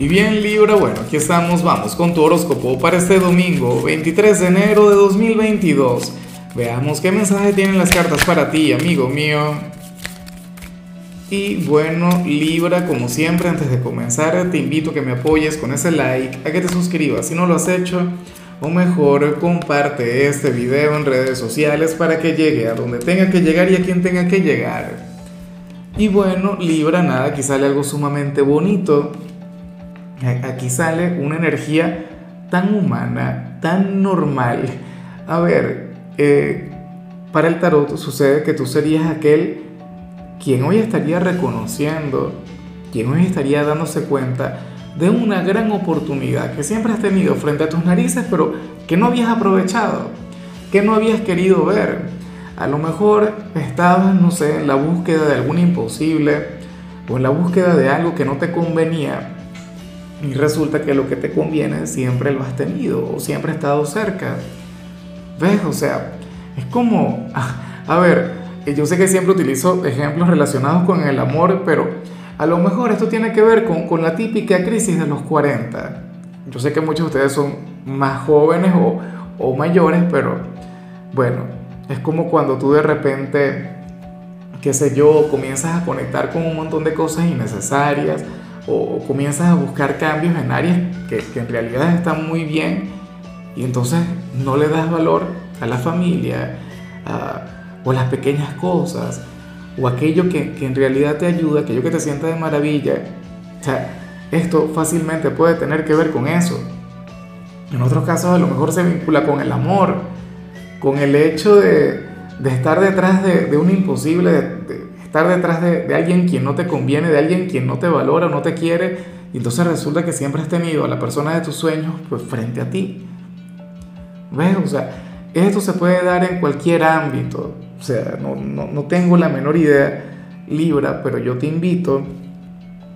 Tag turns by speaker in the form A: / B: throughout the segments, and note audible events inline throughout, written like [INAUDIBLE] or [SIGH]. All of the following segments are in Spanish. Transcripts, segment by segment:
A: Y bien Libra, bueno, aquí estamos, vamos con tu horóscopo para este domingo, 23 de enero de 2022. Veamos qué mensaje tienen las cartas para ti, amigo mío. Y bueno, Libra, como siempre, antes de comenzar, te invito a que me apoyes con ese like, a que te suscribas si no lo has hecho, o mejor, comparte este video en redes sociales para que llegue a donde tenga que llegar y a quien tenga que llegar. Y bueno, Libra, nada, aquí sale algo sumamente bonito Aquí sale una energía tan humana, tan normal. A ver, eh, para el tarot sucede que tú serías aquel quien hoy estaría reconociendo, quien hoy estaría dándose cuenta de una gran oportunidad que siempre has tenido frente a tus narices, pero que no habías aprovechado, que no habías querido ver. A lo mejor estabas, no sé, en la búsqueda de algún imposible o en la búsqueda de algo que no te convenía y resulta que lo que te conviene siempre lo has tenido o siempre ha estado cerca. ¿Ves? O sea, es como, a, ver, yo sé que siempre utilizo ejemplos relacionados con el amor, pero a lo mejor esto tiene que ver con, con la típica crisis de los 40. Yo sé que muchos de ustedes son más jóvenes o, o mayores, pero bueno, es como cuando tú de repente, qué sé yo, comienzas a conectar con un montón de cosas innecesarias o, comienzas a buscar cambios en áreas que, en realidad están muy bien y entonces no le das valor a la familia o las pequeñas cosas o aquello que, que, en realidad te ayuda, aquello que te sienta de maravilla. Esto fácilmente puede tener que ver con eso. En otros casos a lo mejor se vincula con el amor, con el hecho de, estar detrás de, un imposible, estar detrás de, alguien quien no te conviene, de alguien quien no te valora o no te quiere, y entonces resulta que siempre has tenido a la persona de tus sueños pues frente a ti. ¿Ves? O sea, esto se puede dar en cualquier ámbito. O sea, no, no, no tengo la menor idea, Libra, pero yo te invito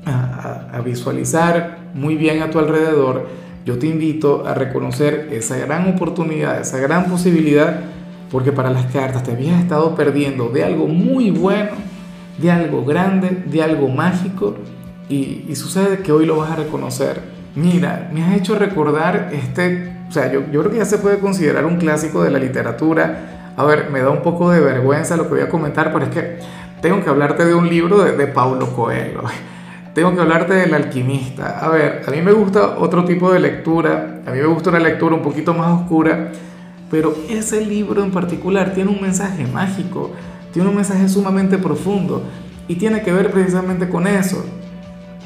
A: a, a, visualizar muy bien a tu alrededor. Yo te invito a reconocer esa gran oportunidad, esa gran posibilidad, porque para las cartas te habías estado perdiendo de algo muy bueno de algo grande, de algo mágico, y, sucede que hoy lo vas a reconocer. Mira, me has hecho recordar este, o sea, yo, creo que ya se puede considerar un clásico de la literatura. A ver, me da un poco de vergüenza lo que voy a comentar, pero es que tengo que hablarte de un libro de, de Paulo Coelho. Tengo que hablarte del alquimista. A ver, a mí me gusta otro tipo de lectura, a mí me gusta una lectura un poquito más oscura, pero ese libro en particular tiene un mensaje mágico tiene un mensaje sumamente profundo y tiene que ver precisamente con eso.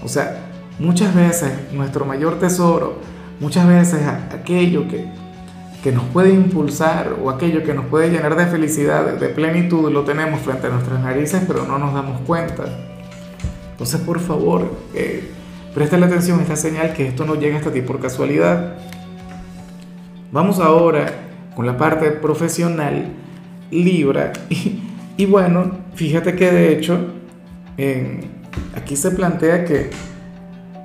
A: O sea, muchas veces nuestro mayor tesoro, muchas veces aquello que, que nos puede impulsar o aquello que nos puede llenar de felicidad, de plenitud, lo tenemos frente a nuestras narices, pero no nos damos cuenta. Entonces, por favor, eh, la atención a esta señal que esto no llega hasta ti por casualidad. Vamos ahora con la parte profesional, Libra. Bueno, fíjate que de hecho aquí se plantea que,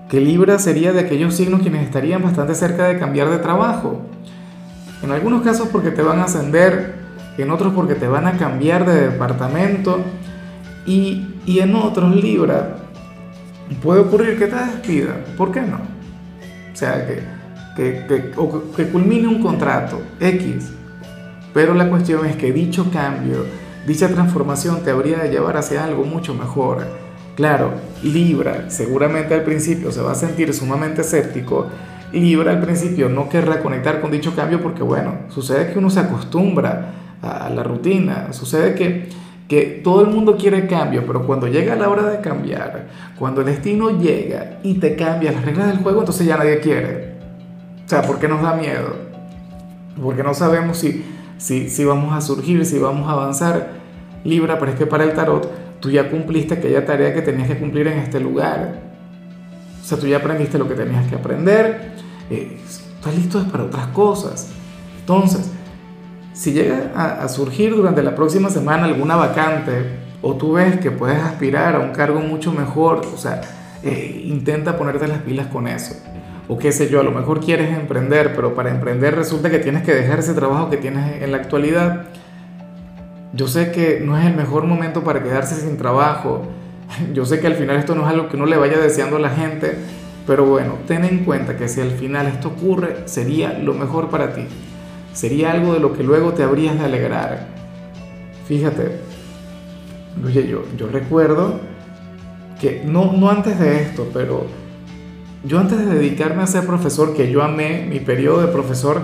A: que Libra sería de aquellos signos quienes estarían bastante cerca de cambiar de trabajo. En algunos casos porque te van a ascender, en otros porque te van a cambiar de departamento y, y en otros Libra puede ocurrir que te despidan. ¿Por qué no? O sea, que, que, que, que culmine un contrato X. Pero la cuestión es que dicho cambio Dicha transformación te habría de llevar hacia algo mucho mejor. Claro, Libra seguramente al principio se va a sentir sumamente escéptico. Libra al principio no querrá conectar con dicho cambio porque, bueno, sucede que uno se acostumbra a la rutina, sucede que, que todo el mundo quiere cambio, pero cuando llega la hora de cambiar, cuando el destino llega y te cambia las reglas del juego, entonces ya nadie quiere. O sea, ¿por qué nos da miedo? Porque no sabemos si si, vamos a surgir, si vamos a avanzar. Libra, pero es que para el tarot tú ya cumpliste aquella tarea que tenías que cumplir en este lugar. O sea, tú ya aprendiste lo que tenías que aprender, eh, estás listo para otras cosas. Entonces, si llega a, surgir durante la próxima semana alguna vacante o tú ves que puedes aspirar a un cargo mucho mejor, o sea, eh, intenta ponerte las pilas con eso o qué sé yo, a lo mejor quieres emprender, pero para emprender resulta que tienes que dejar ese trabajo que tienes en la actualidad. Yo sé que no es el mejor momento para quedarse sin trabajo. [LAUGHS] Yo sé que al final esto no es algo que uno le vaya deseando a la gente, Pero bueno, ten en cuenta que si al final esto ocurre, sería lo mejor para ti. Sería algo de lo que luego te habrías de alegrar. Fíjate, oye, yo, yo recuerdo que, no, no antes de esto, pero yo antes de dedicarme a ser profesor, que yo amé mi periodo de profesor,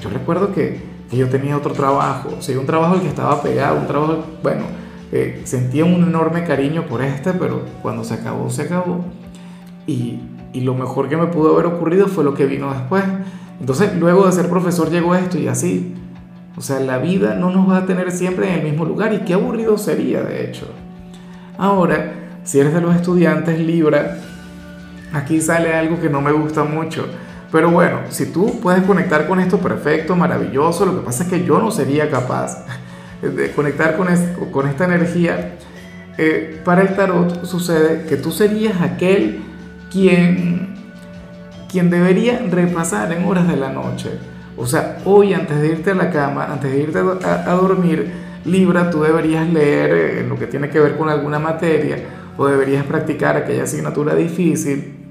A: yo recuerdo que, que yo tenía otro trabajo, o sea, un trabajo al que estaba pegado, un trabajo, bueno, eh, sentía un enorme cariño por este, pero cuando se acabó, se acabó. Y, y lo mejor que me pudo haber ocurrido fue lo que vino después. Entonces, luego de ser profesor llegó esto y así. O sea, la vida no nos va a tener siempre en el mismo lugar y qué aburrido sería, de hecho. Ahora, si eres de los estudiantes Libra, aquí sale algo que no me gusta mucho. Pero bueno, si tú puedes conectar con esto, perfecto, maravilloso. Lo que pasa es que yo no sería capaz de conectar con, con esta energía. Eh, para el tarot sucede que tú serías aquel quien, quien debería repasar en horas de la noche. O sea, hoy antes de irte a la cama, antes de irte a, dormir, Libra, tú deberías leer eh, lo que tiene que ver con alguna materia o deberías practicar aquella asignatura difícil.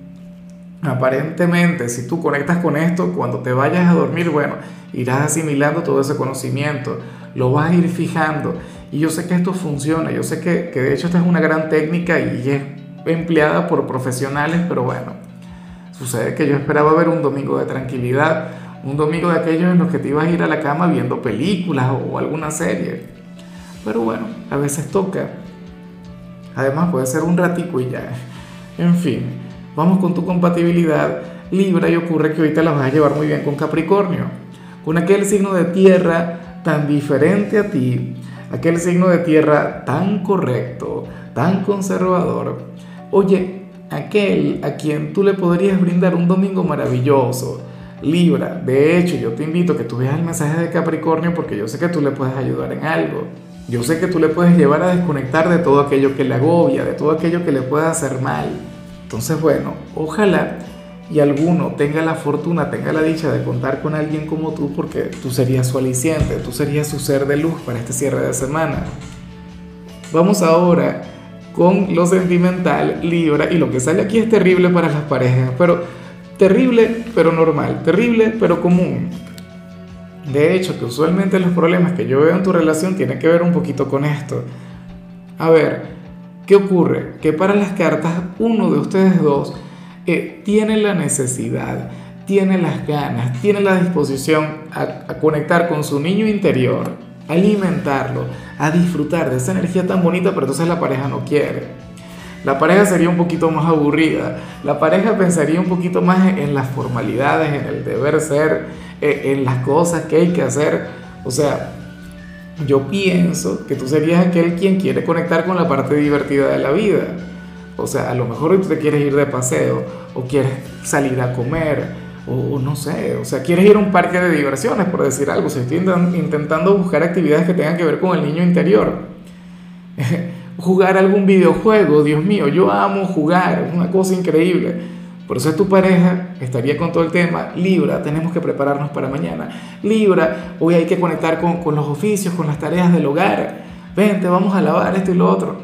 A: Aparentemente, si tú conectas con esto, cuando te vayas a dormir, bueno, irás asimilando todo ese conocimiento, lo vas a ir fijando. Y yo sé que esto funciona, yo sé que, que de hecho esta es una gran técnica y es empleada por profesionales, pero bueno, sucede que yo esperaba ver un domingo de tranquilidad, un domingo de aquellos en los que te ibas a ir a la cama viendo películas o alguna serie. Pero bueno, a veces toca. Además puede ser un ratico y ya. En fin, vamos con tu compatibilidad Libra y ocurre que ahorita la vas a llevar muy bien con Capricornio, con aquel signo de tierra tan diferente a ti, aquel signo de tierra tan correcto, tan conservador, Oye, aquel a quien tú le podrías brindar un domingo maravilloso, Libra, de hecho yo te invito a que tú veas el mensaje de Capricornio porque yo sé que tú le puedes ayudar en algo. Yo sé que tú le puedes llevar a desconectar de todo aquello que le agobia, de todo aquello que le pueda hacer mal. Entonces, bueno, ojalá y alguno tenga la fortuna, tenga la dicha de contar con alguien como tú porque tú serías su aliciente, tú serías su ser de luz para este cierre de semana. Vamos ahora con lo sentimental, Libra, y lo que sale aquí es terrible para las parejas, pero terrible pero normal, terrible pero común. De hecho, que usualmente los problemas que yo veo en tu relación tienen que ver un poquito con esto. A ver, ¿qué ocurre? Que para las cartas uno de ustedes dos eh, tiene la necesidad, tiene las ganas, tiene la disposición a conectar con su niño interior alimentarlo, a disfrutar de esa energía tan bonita, pero entonces la pareja no quiere. La pareja sería un poquito más aburrida, la pareja pensaría un poquito más en las formalidades, en el deber ser, e, en las cosas que hay que hacer. O sea, yo pienso que tú serías aquel quien quiere conectar con la parte divertida de la vida. O sea, a lo mejor tú te quieres ir de paseo o quieres salir a comer o no sé, o sea, quieres ir a un parque de diversiones, por decir algo, si estoy intentando buscar actividades que tengan que ver con el niño interior. [LAUGHS] jugar algún videojuego, Dios mío, yo amo jugar, es una cosa increíble. Por eso es tu pareja, estaría con todo el tema, Libra, tenemos que prepararnos para mañana. Libra, hoy hay que conectar con, con los oficios, con las tareas del hogar. Vente, vamos a lavar esto y lo otro.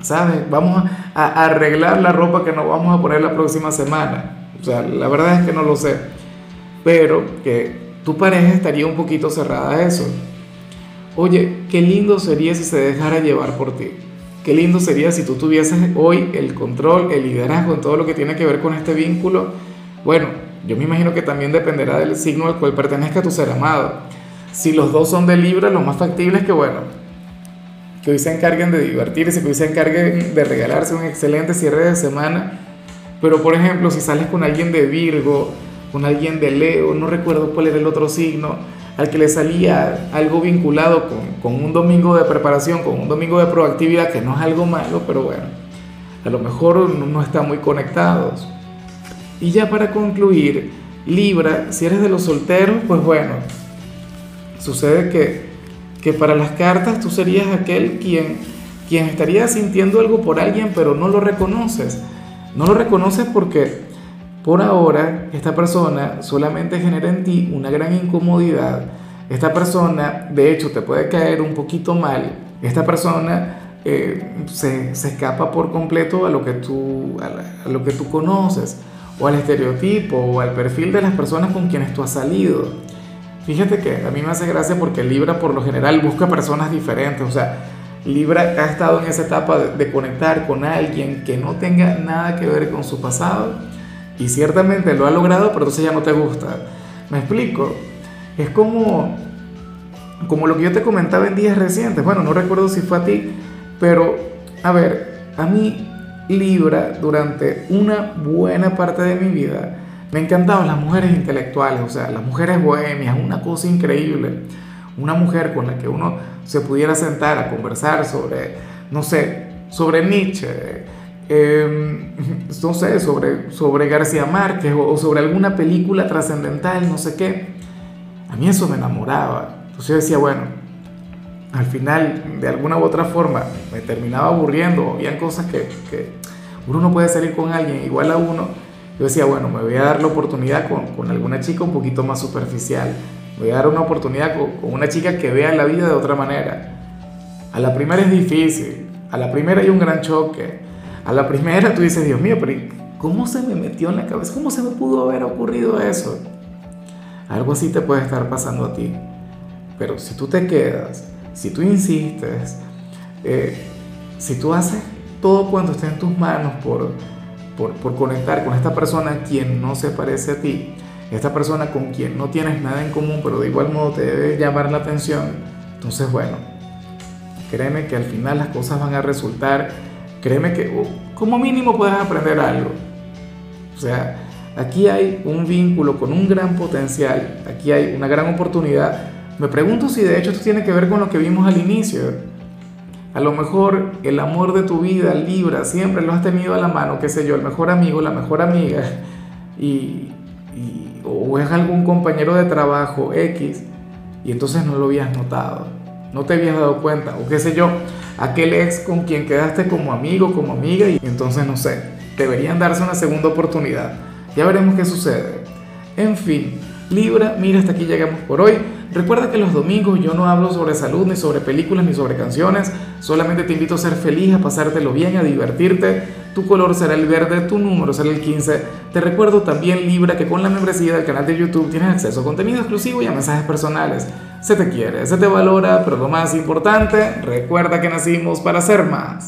A: ¿Sabes? Vamos a, a arreglar la ropa que nos vamos a poner la próxima semana o sea, la verdad es que no lo sé. Pero que tu pareja estaría un poquito cerrada a eso. Oye, qué lindo sería si se dejara llevar por ti. Qué lindo sería si tú tuvieses hoy el control, el liderazgo en todo lo que tiene que ver con este vínculo. Bueno, yo me imagino que también dependerá del signo al cual pertenezca tu ser amado. Si los dos son de Libra, lo más factible es que, bueno, que hoy se encarguen de divertirse, que hoy se encarguen de regalarse un excelente cierre de semana pero por ejemplo, si sales con alguien de Virgo, con alguien de Leo, no recuerdo cuál era el otro signo, al que le salía algo vinculado con, con, un domingo de preparación, con un domingo de proactividad, que no es algo malo, pero bueno, a lo mejor no, están muy conectados. Y ya para concluir, Libra, si eres de los solteros, pues bueno, sucede que, que para las cartas tú serías aquel quien, quien estaría sintiendo algo por alguien, pero no lo reconoces no lo reconoces porque por ahora esta persona solamente genera en ti una gran incomodidad. Esta persona, de hecho, te puede caer un poquito mal. Esta persona eh, se, escapa por completo a lo que tú, a, lo que tú conoces. o al estereotipo o al perfil de las personas con quienes tú has salido. Fíjate que a mí me hace gracia porque Libra por lo general busca personas diferentes, o sea, Libra ha estado en esa etapa de, conectar con alguien que no tenga nada que ver con su pasado y ciertamente lo ha logrado, pero entonces ya no te gusta. ¿Me explico? Es como, como lo que yo te comentaba en días recientes. Bueno, no recuerdo si fue a ti, pero a ver, a mí Libra durante una buena parte de mi vida me encantaban las mujeres intelectuales, o sea, las mujeres bohemias, una cosa increíble. Una mujer con la que uno se pudiera sentar a conversar sobre, no sé, sobre Nietzsche, eh, no sé, sobre, sobre García Márquez o, sobre alguna película trascendental, no sé qué. A mí eso me enamoraba. Entonces yo decía, bueno, al final, de alguna u otra forma, me terminaba aburriendo. Habían cosas que, que uno no puede salir con alguien igual a uno. Yo decía, bueno, me voy a dar la oportunidad con, con alguna chica un poquito más superficial. Voy a dar una oportunidad con, con una chica que vea la vida de otra manera. A la primera es difícil. A la primera hay un gran choque. A la primera tú dices, Dios mío, pero ¿cómo se me metió en la cabeza? ¿Cómo se me pudo haber ocurrido eso? Algo así te puede estar pasando a ti. Pero si tú te quedas, si tú insistes, eh, si tú haces todo cuanto esté en tus manos por, por, por, conectar con esta persona quien no se parece a ti, esta persona con quien no tienes nada en común, pero de igual modo te debe llamar la atención, entonces bueno, créeme que al final las cosas van a resultar, créeme que uh, como mínimo puedes aprender algo. O sea, aquí hay un vínculo con un gran potencial, aquí hay una gran oportunidad me pregunto si de hecho esto tiene que ver con lo que vimos al inicio. A lo mejor el amor de tu vida, Libra, siempre lo has tenido a la mano, qué sé yo, el mejor amigo, la mejor amiga, y, o es algún compañero de trabajo X, y entonces no lo habías notado, no te habías dado cuenta, o qué sé yo, aquel ex con quien quedaste como amigo, como amiga, y entonces no sé, deberían darse una segunda oportunidad. Ya veremos qué sucede. En fin, Libra, mira, hasta aquí llegamos por hoy. Recuerda que los domingos yo no hablo sobre salud, ni sobre películas, ni sobre canciones. Solamente te invito a ser feliz, a pasártelo bien, a divertirte. Tu color será el verde, tu número será el 15. Te recuerdo también, Libra, que con la membresía del canal de YouTube tienes acceso a contenido exclusivo y a mensajes personales. Se te quiere, se te valora, pero lo más importante, recuerda que nacimos para ser más.